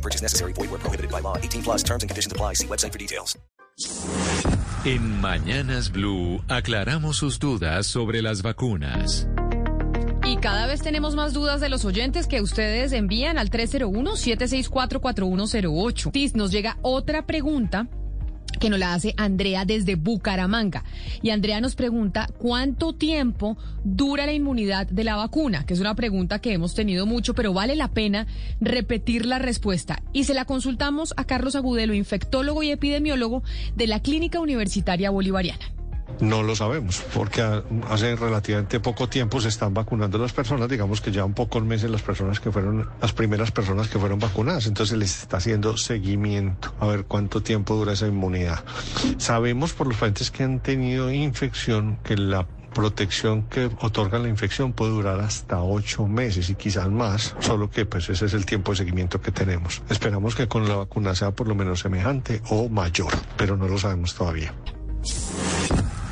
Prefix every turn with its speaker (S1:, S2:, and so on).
S1: No purchase necessary. Void where prohibited by law. 18 plus terms and conditions apply. See website for details.
S2: En Mañanas Blue aclaramos sus dudas sobre las vacunas.
S3: Y cada vez tenemos más dudas de los oyentes que ustedes envían al 301-764-4108. Tis, Nos llega otra pregunta que nos la hace Andrea desde Bucaramanga. Y Andrea nos pregunta cuánto tiempo dura la inmunidad de la vacuna, que es una pregunta que hemos tenido mucho, pero vale la pena repetir la respuesta. Y se la consultamos a Carlos Agudelo, infectólogo y epidemiólogo de la Clínica Universitaria Bolivariana.
S4: No lo sabemos, porque hace relativamente poco tiempo se están vacunando las personas, digamos que ya un pocos meses las personas que fueron, las primeras personas que fueron vacunadas, entonces les está haciendo seguimiento, a ver cuánto tiempo dura esa inmunidad. Sabemos por los pacientes que han tenido infección que la protección que otorga la infección puede durar hasta ocho meses y quizás más, solo que pues ese es el tiempo de seguimiento que tenemos. Esperamos que con la vacuna sea por lo menos semejante o mayor, pero no lo sabemos todavía.